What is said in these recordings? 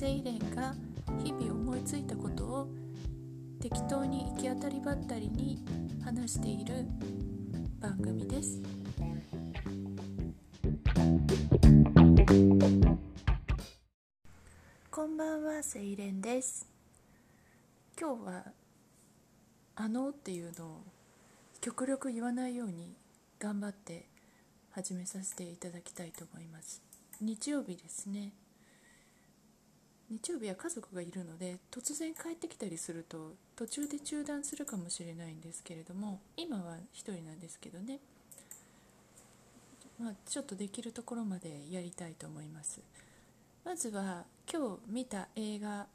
セイレンが日々思いついたことを適当に行き当たりばったりに話している番組です。こんばんはセイレンです。今日は「あの」っていうのを極力言わないように頑張って始めさせていただきたいと思います。日曜日ですね。日曜日は家族がいるので突然帰ってきたりすると途中で中断するかもしれないんですけれども今は1人なんですけどね、まあ、ちょっとできるところまでやりたいと思います。まずは今日見た映画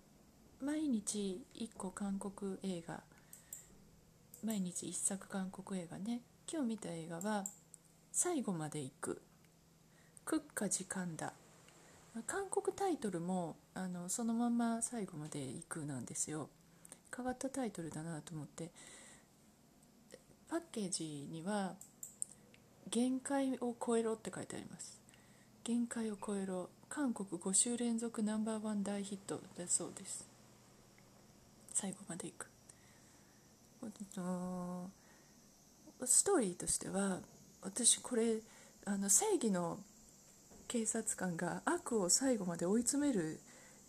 毎日1個韓国映画毎日1作韓国映画ね。今日見た映画は「最後まで行く」「クッカ時間だ」韓国タイトルもあのそのまま最後まで行くなんですよ。変わったタイトルだなと思って。パッケージには「限界を超えろ」って書いてあります。限界を超えろ。韓国5週連続ナンバーワン大ヒットだそうです。最後まで行く。ストーリーとしては私これあの正義の警察官が悪を最後まで追い詰める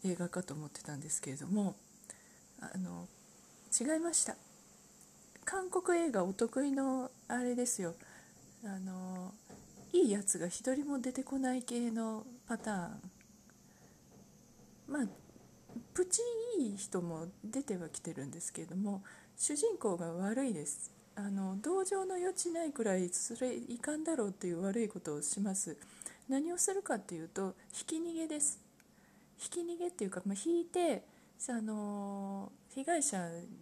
映画かと思ってたんですけれどもあの違いました。韓国映画お得意のあれですよ。あのいいやつが一人も出てこない系のパターン。まあプチいい人も出てはきてるんですけれども主人公が悪いです。あの同情の余地ないくらいそれいかんだろうっていう悪いことをします。何をするかっていうとひき逃げです。ひき逃げっていうか、まあ、引いてあの被害者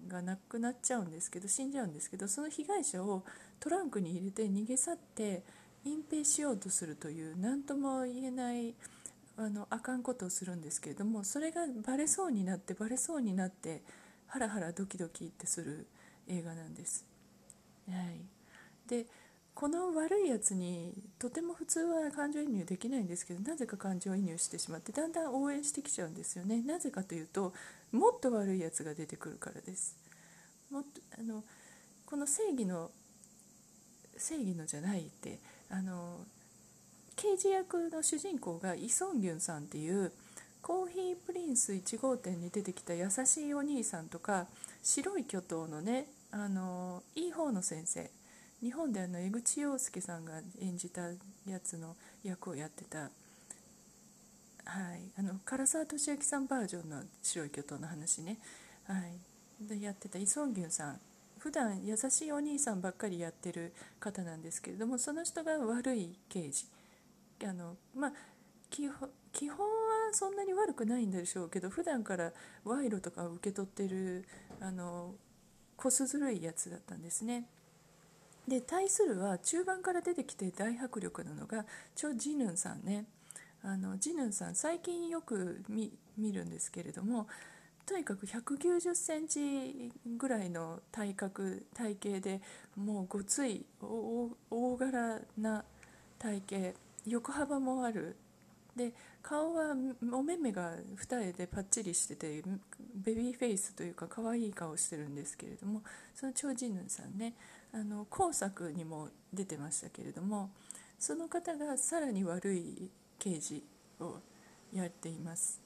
が亡くなっちゃうんですけど死んじゃうんですけどその被害者をトランクに入れて逃げ去って隠蔽しようとするという何とも言えないあのあかんことをするんですけれどもそれがバレそうになってバレそうになってハラハラドキドキってする映画なんです。はい、でこの悪いやつにとても普通は感情移入できないんですけどなぜか感情移入してしまってだんだん応援してきちゃうんですよね。なぜかというともっと悪いやつが出てくるからです。もっとあのこの正義の正義のじゃないってあの刑事役の主人公がイ・ソンギュンさんっていうコーヒープリンス1号店に出てきた優しいお兄さんとか白い巨頭のねあのいい方の先生。日本であの江口洋介さんが演じたやつの役をやってた、はい、あの唐沢俊明さんバージョンの「白い巨頭」の話ね、はい、でやってたイ・ソンギュンさん。普段優しいお兄さんばっかりやってる方なんですけれどもその人が悪い刑事。あのまあ基本基本はそんなに悪くないんでしょうけど普段から賄賂とかを受け取ってるあのこすずるいやつだったんですね。で対するは中盤から出てきて大迫力なのがチョ・ジヌンさんね。あのジヌンさん最近よく見るんですけれどもとにかく1 9 0センチぐらいの体格体型でもうごつい大柄な体型横幅もある。で顔はお目目が二重でパッチリしててベビーフェイスというか可愛い顔してるんですけれどもそのチョ・ジヌンさんね。あの工作にも出てましたけれどもその方がさらに悪い刑事をやっています。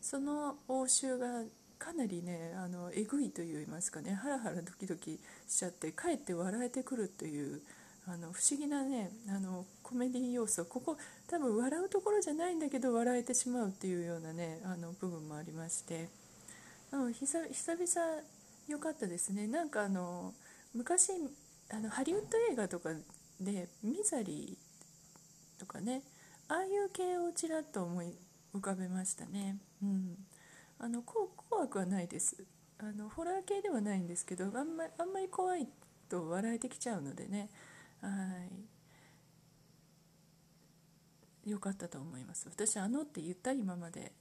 その応酬がかなりねあのえぐいといいますかねハラハラドキドキしちゃってかえって笑えてくるというあの不思議なねあのコメディ要素ここ多分笑うところじゃないんだけど笑えてしまうっていうようなねあの部分もありまして。久々良かったですね。なんかあの昔あのハリウッド映画とかでミザリーとかねああいう系をちらっと思い浮かべましたね。うん、あの怖くはないです。あのホラー系ではないんですけどあんまあんまり怖いと笑えてきちゃうのでね。はい。よかったと思います。私あのって言った今まで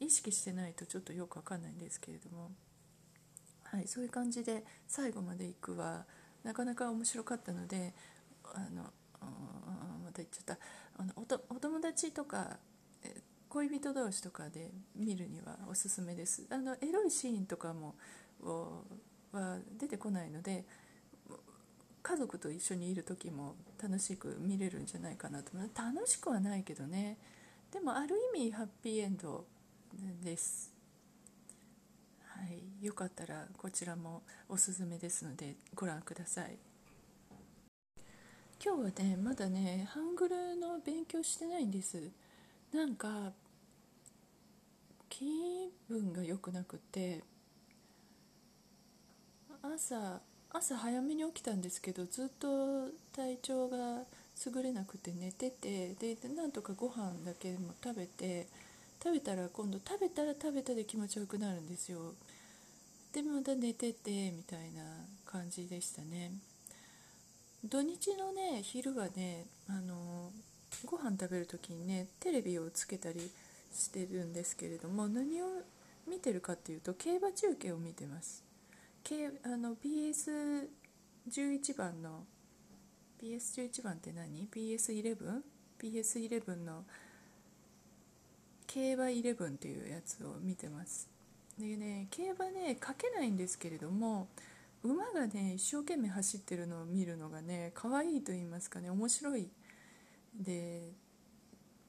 意識してないとちょっとよくわかんないんですけれども。はいそういう感じで最後まで行くはなかなか面白かったのであのまた言っちゃった。あのお友達とか恋人同士とかで見るにはおすすめです。あのエロいシーンとかもは出てこないので家族と一緒にいる時も楽しく見れるんじゃないかなと思う。楽しくはないけどね。でもある意味ハッピーエンドです。よかったらこちらもおすすめですのでご覧ください。今日はねまだねハングルの勉強してないんです。なんか気分が良くなくて朝朝早めに起きたんですけどずっと体調が優れなくて寝ててでなんとかご飯だけも食べて食べたら今度食べたら食べたで気持ちよくなるんですよ。でまた寝ててみたいな感じでしたね土日のね昼はねあのご飯食べる時にねテレビをつけたりしてるんですけれども何を見てるかっていうと競馬中継を見てますあの BS11 番の BS11 番って何 ?BS11?BS11 の競馬11っていうやつを見てますでね競馬ねかけないんですけれども馬がね一生懸命走ってるのを見るのがね可愛いと言いますかね面白い。で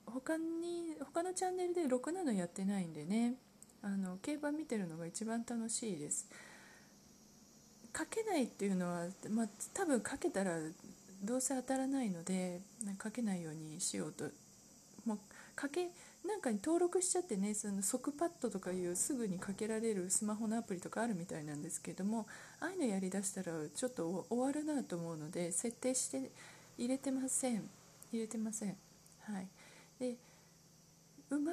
他に他のチャンネルでろくなのやってないんでねあの競馬見てるのが一番楽しいです。かけないっていうのは、まあ、多分かけたらどうせ当たらないのでかけないようにしようと。もうかけなんかに登録しちゃってねその即パッドとかいうすぐにかけられるスマホのアプリとかあるみたいなんですけどもああいうのやりだしたらちょっと終わるなと思うので設定して入れてません。入れてません。はい。で馬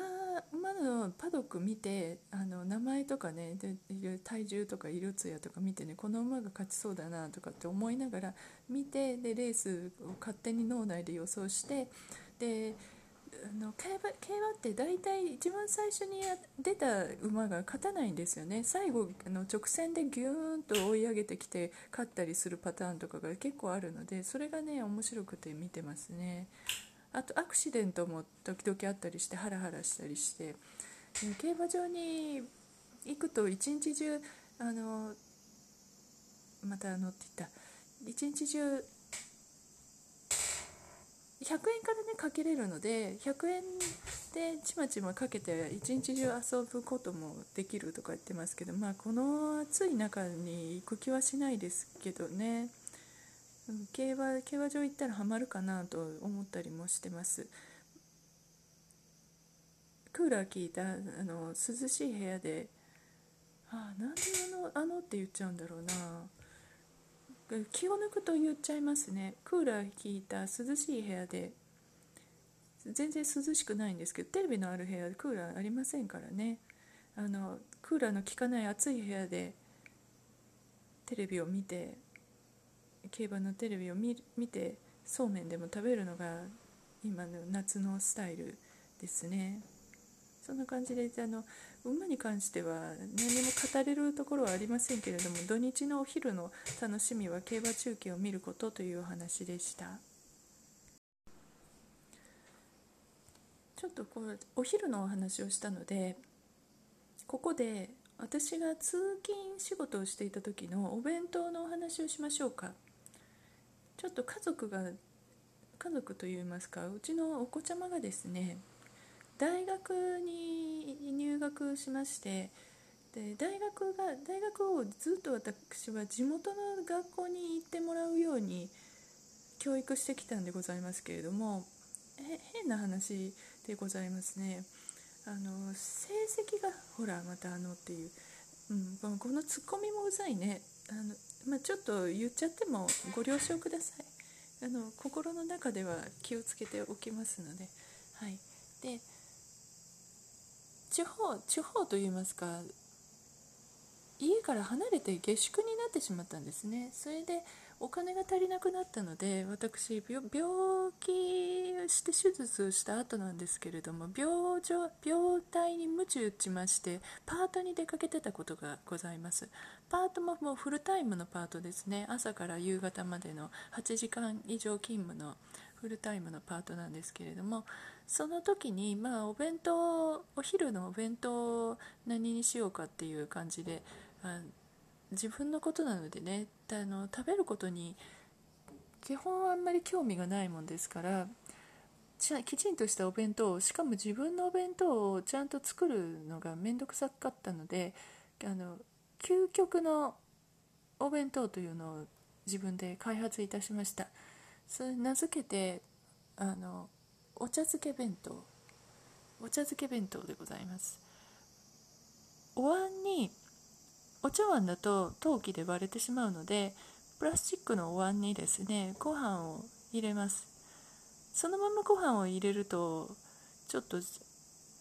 馬のパドック見てあの名前とかねで体重とか色艶とか見てねこの馬が勝ちそうだなとかって思いながら見てでレースを勝手に脳内で予想してであの競馬競馬って大体一番最初に出た馬が勝たないんですよね。最後あの直線でギューンと追い上げてきて勝ったりするパターンとかが結構あるのでそれがね面白くて見てますね。あとアクシデントも時々あったりしてハラハラしたりして。競馬場に行くと一日中あのまたあのって言った。一日中100円からねかけれるので100円でちまちまかけて一日中遊ぶこともできるとか言ってますけどまあこの暑い中に行く気はしないですけどね。競馬競馬場行ったらハマるかなと思ったりもしてますクーラー効いたあの涼しい部屋であなんであのあのって言っちゃうんだろうな気を抜くと言っちゃいますね。クーラー効いた涼しい部屋で。全然涼しくないんですけどテレビのある部屋でクーラーありませんからね。あのクーラーの効かない暑い部屋でテレビを見て競馬のテレビを見見てそうめんでも食べるのが今の夏のスタイルですね。そんな感じであの馬に関しては何も語れるところはありませんけれども土日のお昼の楽しみは競馬中継を見ることというお話でしたちょっとこうお昼のお話をしたのでここで私が通勤仕事をしていた時のお弁当のお話をしましょうか。ちょっと家族が家族といいますかうちのお子ちゃまがですね大学に学しましてで大学が大学をずっと私は地元の学校に行ってもらうように教育してきたんでございますけれども変な話でございますね。あの成績がほらまたあのっていう、うん、このツッコミもうざいね。あのまあ、ちょっと言っちゃってもご了承ください。あの心の中では気をつけておきますので。はい。で地方地方といいますか家から離れて下宿になってしまったんですね。それでお金が足りなくなったので私病気して手術をした後なんですけれども病状病態に鞭打ちましてパートに出かけてたことがございます。パートももうフルタイムのパートですね。朝から夕方までの8時間以上勤務のフルタイムのパートなんですけれどもその時にまあお弁当お昼のお弁当を何にしようかっていう感じであ自分のことなのでねあの食べることに基本あんまり興味がないもんですからきちんとしたお弁当しかも自分のお弁当をちゃんと作るのが面倒くさかったのであの究極のお弁当というのを自分で開発いたしました。それ名付けてあのお茶漬け弁当。お茶漬け弁当でございます。お椀にお茶碗だと陶器で割れてしまうのでプラスチックのお椀にですねご飯を入れます。そのままご飯を入れるとちょっと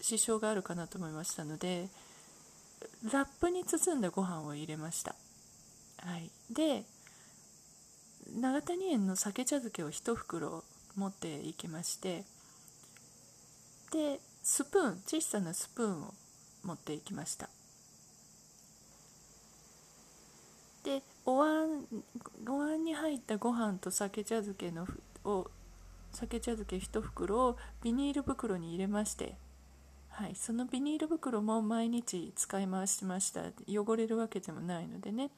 支障があるかなと思いましたのでラップに包んだご飯を入れました、はい、で長谷園の酒茶漬けを1袋持っていきましてでスプーン小さなスプーンを持っていきました。でお椀お椀に入ったご飯と酒茶漬けのを酒茶漬け1袋をビニール袋に入れまして、はい、そのビニール袋も毎日使い回しました。汚れるわけでもないのでね。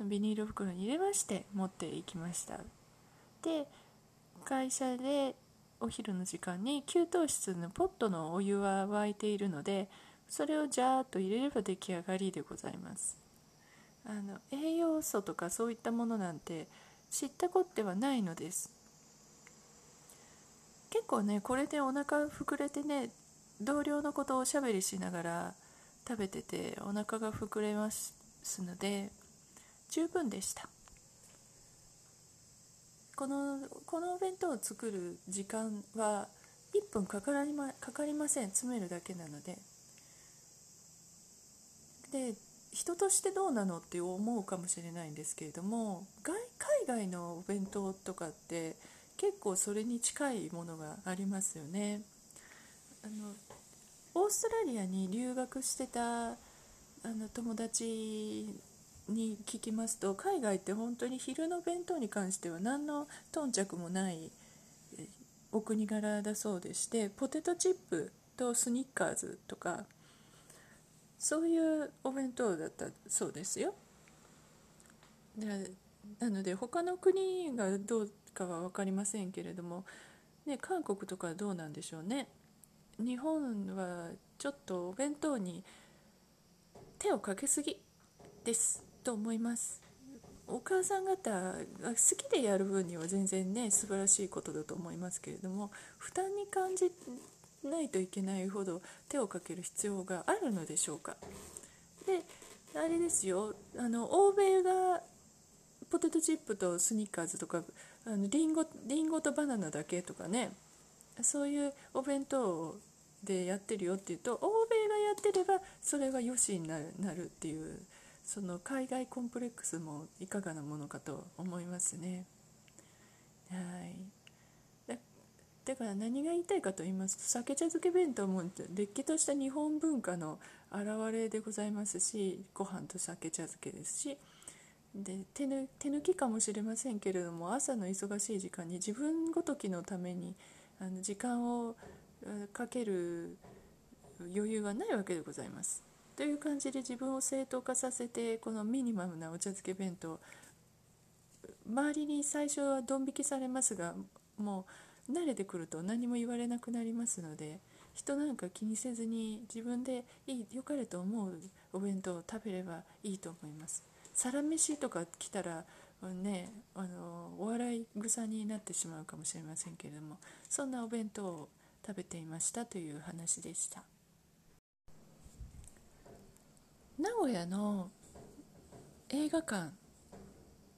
ビニール袋に入れまして持っていきました。で会社でお昼の時間に給湯室のポットのお湯は沸いているのでそれをジャーッと入れれば出来上がりでございます。あの栄養素とかそういったものなんて知ったこってはないのです。結構ねこれでお腹膨れてね同僚のことをおしゃべりしながら食べててお腹が膨れますので十分でした。このこのお弁当を作る時間は1分かからまかかりません。詰めるだけなので。で人としてどうなのって思うかもしれないんですけれども海外のお弁当とかって結構それに近いものがありますよね。あのオーストラリアに留学してたあの友達に聞きますと海外って本当に昼の弁当に関しては何の頓着もないお国柄だそうでしてポテトチップとスニッカーズとかそういうお弁当だったそうですよ。でなので他の国がどうかは分かりませんけれども、ね、韓国とかどうなんでしょうね。日本はちょっとお弁当に手をかけすぎですと思います。お母さん方が好きでやる分には全然ね素晴らしいことだと思いますけれども負担に感じないといけないほど手をかける必要があるのでしょうか。であれですよ。あの欧米がポテトチップとスニッカーズとかあのリンゴリンゴとバナナだけとかねそういうお弁当でやってるよっていうと欧米がやってればそれがよしになるなるっていうその海外コンプレックスもいかがなものかと思いますね。はいだから何が言いたいかと言いますと酒茶漬け弁当もれっきとした日本文化の表れでございますしご飯と酒茶漬けですしで手抜手抜きかもしれませんけれども朝の忙しい時間に自分ごときのためにあの時間をかける余裕はないわけでございます。という感じで自分を正当化させてこのミニマムなお茶漬け弁当周りに最初はドン引きされますがもう慣れてくると何も言われなくなりますので人なんか気にせずに自分でいい良かれと思うお弁当を食べればいいと思います。サラメシとか来たらね、あのお笑い草になってしまうかもしれませんけれどもそんなお弁当を食べていましたという話でした。名古屋の映画館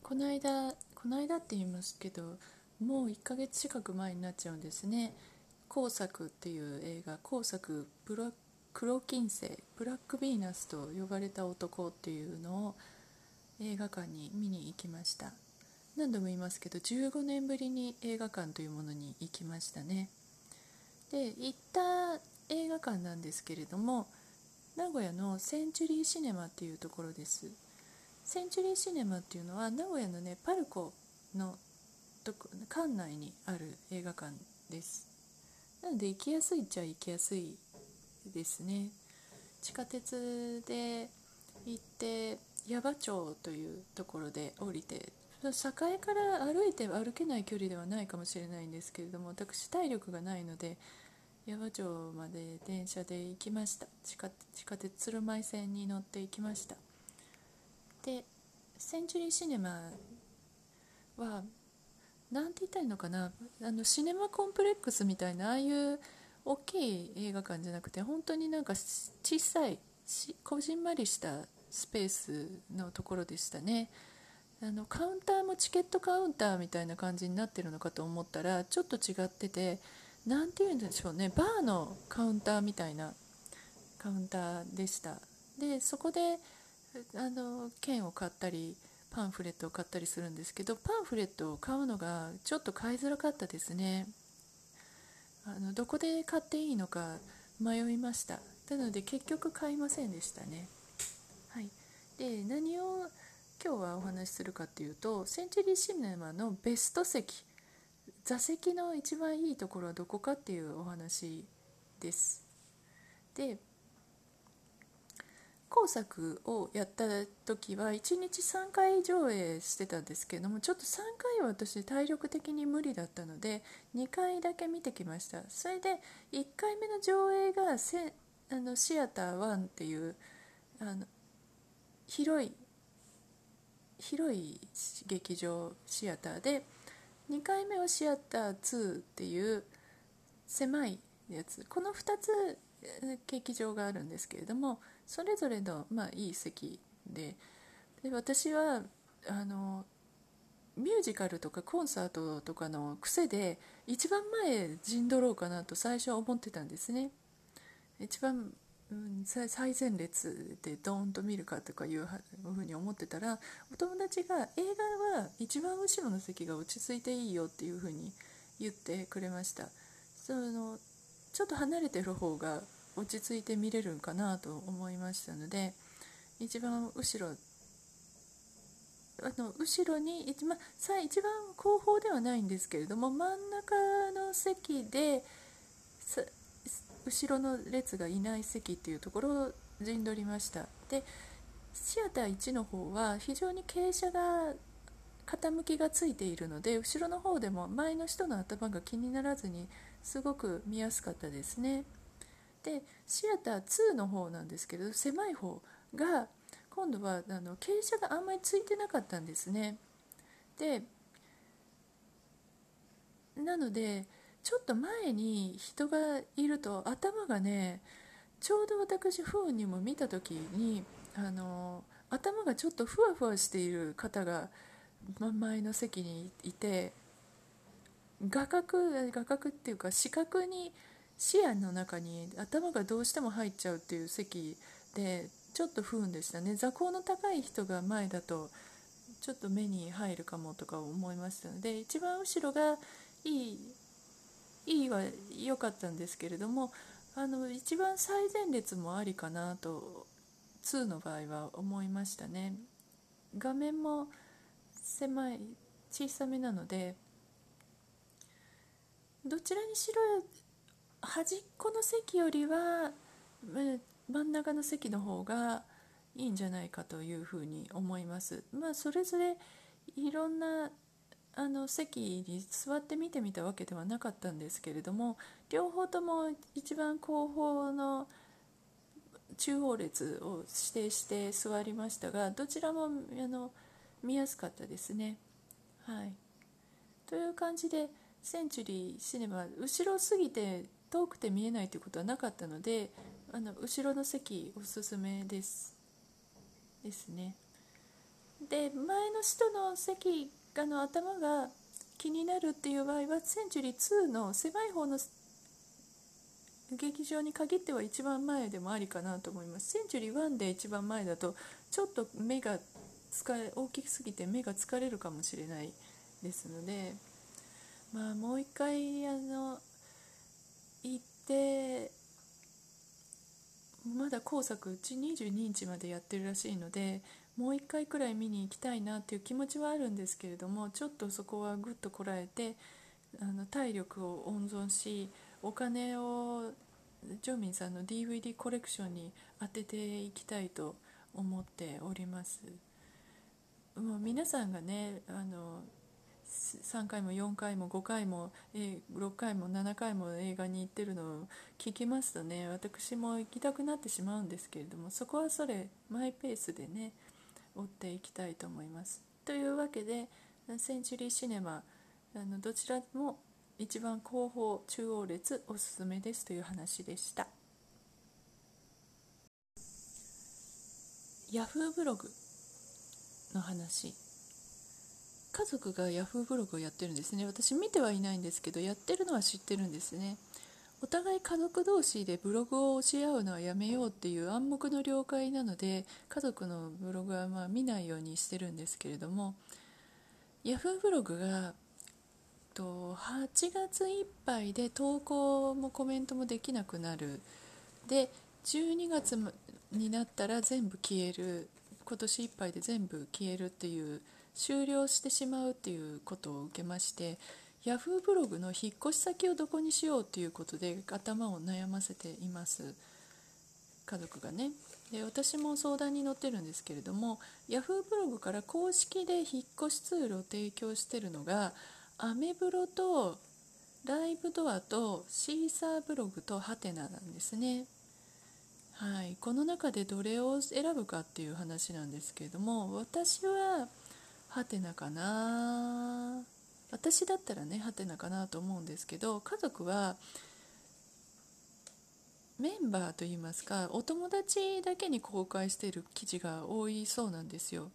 この間この間って言いますけどもう1ヶ月近く前になっちゃうんですね「工作」っていう映画「工作ブラ黒金星ブラックヴィーナスと呼ばれた男」っていうのを映画館に見に行きました。何度も言いますけど15年ぶりに映画館というものに行きましたね。で行った映画館なんですけれども名古屋のセンチュリーシネマっていうところです。センチュリーシネマっていうのは名古屋のねパルコのと館内にある映画館です。なので行きやすいっちゃ行きやすいですね。地下鉄で行って矢場町というところで降りて栄から歩いて歩けない距離ではないかもしれないんですけれども私体力がないので矢場町まで電車で行きました。地下地下鉄鶴舞線に乗って行きました。でセンチュリーシネマは何て言ったいのかな？あのシネマコンプレックスみたいなああいう大きい映画館じゃなくて本当になんか小さいこじんまりしたスペースのところでしたね。あのカウンターもチケットカウンターみたいな感じになってるのかと思ったらちょっと違ってて何て言うんでしょうね。バーのカウンターみたいなカウンターでした。でそこであの券を買ったりパンフレットを買ったりするんですけどパンフレットを買うのがちょっと買いづらかったですね。あのどこで買っていいのか迷いました。なので結局買いませんでしたね。はい。で何を今日はお話しするかっていうとセンチュリーシネマのベスト席座席の一番いいところはどこかっていうお話です。で工作をやった時は1日3回上映してたんですけどもちょっと3回は私体力的に無理だったので2回だけ見てきました。それで1回目の上映がセあのシアター1っていうあの広い広い劇場シアターで2回目はシアター2っていう狭いやつ。この2つ劇場があるんですけれどもそれぞれの、まあ、いい席で。で私はあのミュージカルとかコンサートとかの癖で一番前陣取ろうかなと最初は思ってたんですね。一番うん、最前列でドーンと見るかとかいうふうに思ってたらお友達が映画は一番後ろの席が落ち着いていいよっていうふうに言ってくれました。そのちょっと離れてる方が落ち着いて見れるんかなと思いましたので一番後ろあの後ろに一番一番後方ではないんですけれども真ん中の席で後ろの列がいない席っていうところを陣取りました。でシアター1の方は非常に傾斜が傾きがついているので後ろの方でも前の人の頭が気にならずにすごく見やすかったですね。でシアター2の方なんですけど狭い方が今度はあの傾斜があんまりついてなかったんですね。でなのでちょっと前に人がいると頭がねちょうど私不運にも見た時にあの頭がちょっとふわふわしている方が前の席にいて画角画角っていうか視覚に視野の中に頭がどうしても入っちゃうっていう席でちょっと不運でしたね。座高の高い人が前だとちょっと目に入るかもとか思いましたので一番後ろがいいいいは良かったんですけれどもあの一番最前列もありかなと2の場合は思いましたね。画面も狭い小さめなのでどちらにしろ端っこの席よりは真ん中の席の方がいいんじゃないかというふうに思います。まあそれぞれいろんなあの席に座って見てみたわけではなかったんですけれども両方とも一番後方の中央列を指定して座りましたがどちらもあの見やすかったですね。はい、という感じでセンチュリーシネマ後ろすぎて遠くて見えないということはなかったのであの後ろの席おすすめですですね。で前の人の席あの頭が気になるっていう場合はセンチュリー2の狭い方の劇場に限っては一番前でもありかなと思います。センチュリー1で一番前だとちょっと目が疲れ大きすぎて目が疲れるかもしれないですのでまあもう一回あの行ってまだ工作うち22日までやってるらしいのでもう一回くらい見に行きたいなっていう気持ちはあるんですけれどもちょっとそこはぐっとこらえてあの体力を温存しお金をジョミンさんの DVD コレクションに当てていきたいと思っております。もう皆さんがねあの3回も4回も5回も6回も7回も映画に行ってるのを聞きますとね私も行きたくなってしまうんですけれどもそこはそれマイペースでね追っていきたいと思います。というわけでセンチュリーシネマあのどちらも一番後方中央列おすすめですという話でした。ヤフーブログの話家族がヤフーブログをやってるんですね私見てはいないんですけどやってるのは知ってるんですねお互い家族同士でブログを教え合うのはやめようっていう暗黙の了解なので家族のブログはまあ見ないようにしてるんですけれどもヤフーブログがと8月いっぱいで投稿もコメントもできなくなる。で12月になったら全部消える。今年いっぱいで全部消えるっていう終了してしまうっていうことを受けましてヤフーブログの引っ越し先をどこにしようということで頭を悩ませています。家族がね。で私も相談に乗ってるんですけれどもヤフーブログから公式で引っ越しツールを提供してるのがアメブロとライブドアとシーサーブログとハテナなんですね。はい、この中でどれを選ぶかっていう話なんですけれども私はハテナかな。私だったらねハテナかなと思うんですけど家族はメンバーといいますかお友達だけに公開している記事が多いそうなんですよ。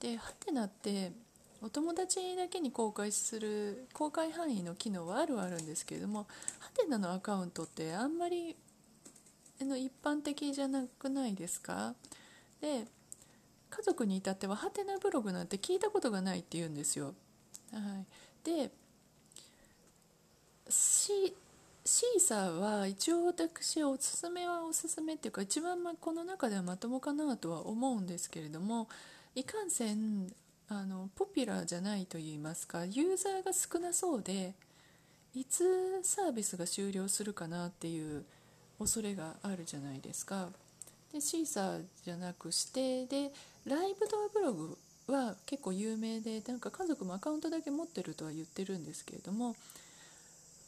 でハテナってお友達だけに公開する公開範囲の機能はあるはあるんですけれどもハテナのアカウントってあんまりの一般的じゃなくないですか？で家族に至ってはハテナブログなんて聞いたことがないって言うんですよ。はい、でシーサーは一応私おすすめはおすすめっていうか一番この中ではまともかなとは思うんですけれどもいかんせんあのポピュラーじゃないと言いますかユーザーが少なそうでいつサービスが終了するかなっていう恐れがあるじゃないですか。でシーサーじゃなくしてでライブドアブログは結構有名でなんか家族もアカウントだけ持ってるとは言ってるんですけれども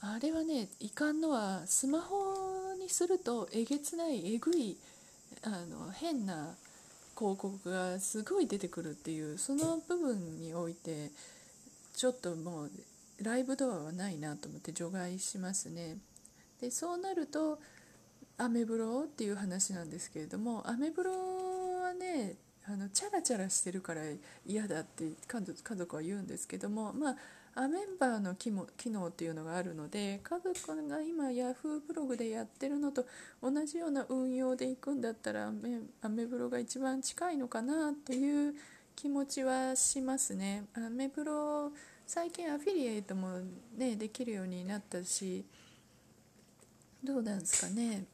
あれはねいかんのはスマホにするとえげつないえぐいあの変な広告がすごい出てくるっていうその部分においてちょっともうライブドアはないなと思って除外しますね。でそうなるとアメブロっていう話なんですけれどもアメブロはねあのチャラチャラしてるから嫌だって家族は言うんですけどもまあアメンバーの機能っていうのがあるので家族が今 Yahoo ブログでやってるのと同じような運用でいくんだったらアメアメブロが一番近いのかなっていう気持ちはしますね。アメブロ最近アフィリエイトもねできるようになったしどうなんですかね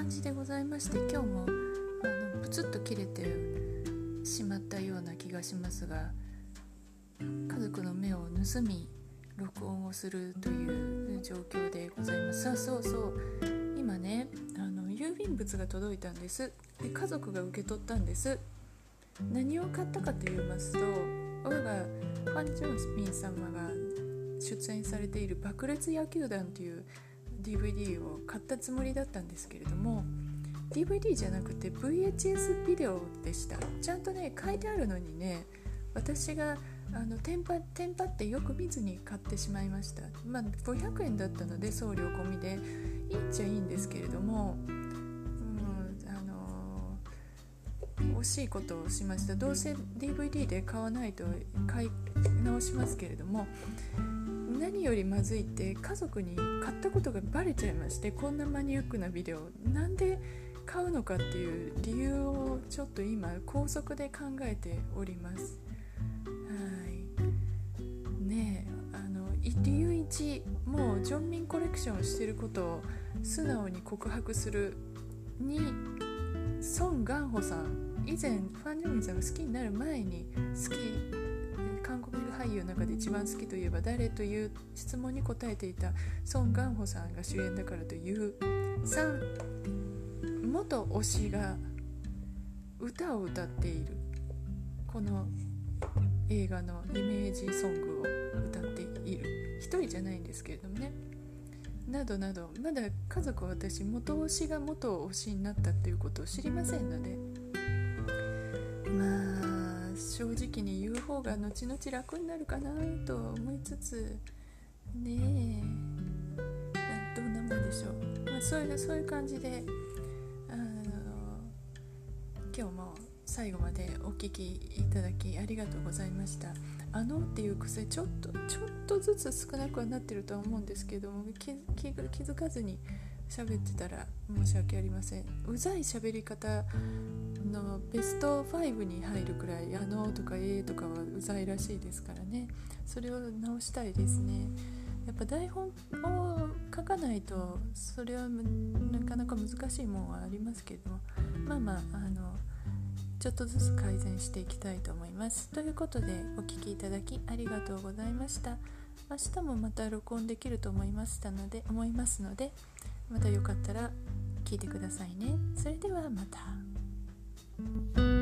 感じでございまして今日もあのプツッと切れてしまったような気がしますが家族の目を盗み録音をするという状況でございます。あそうそう。今ねあの郵便物が届いたんです。で家族が受け取ったんです。何を買ったかと言いますと我がファン・ジョンスピン様が出演されている「爆裂野球団」という DVD を買ったつもりだったんですけれども DVD じゃなくて VHS ビデオでした。ちゃんとね書いてあるのにね私があのテンパテンパってよく見ずに買ってしまいました。まあ500円だったので送料込みでいいっちゃいいんですけれどもうん、あの惜しいことをしました。どうせ DVD で買わないと買い直しますけれども何よりまずいって家族に買ったことがバレちゃいましてこんなマニアックなビデオなんで買うのかっていう理由をちょっと今高速で考えております。はい。ねえあの理由1もうジョンミンコレクションしてることを素直に告白する2孫元穂さん以前ファン・ジョンミンさんが好きになる前に好き韓国俳優の中で一番好きといえば誰という質問に答えていたソン・ガンホさんが主演だからという3元推しが歌を歌っている。この映画のイメージソングを歌っている。一人じゃないんですけれどもね。などなど。まだ家族は私元推しが元推しになったっていうことを知りませんので。まあ正直に言う方が後々楽になるかなと思いつつねえどんなもんでしょう、まあ、そういうそういう感じであの今日も最後までお聴きいただきありがとうございました。あのっていう癖ちょっとちょっとずつ少なくはなってるとは思うんですけども気づかずに喋ってたら申し訳ありませんうざい喋り方のベスト5に入るくらい「あの」とか「えー」とかはうざいらしいですからねそれを直したいですねやっぱ台本を書かないとそれはなかなか難しいもんはありますけどまあまああのちょっとずつ改善していきたいと思います。ということでお聴きいただきありがとうございました。明日もまた録音できると思いましたので思いますのでまたよかったら聞いてくださいね。それではまた。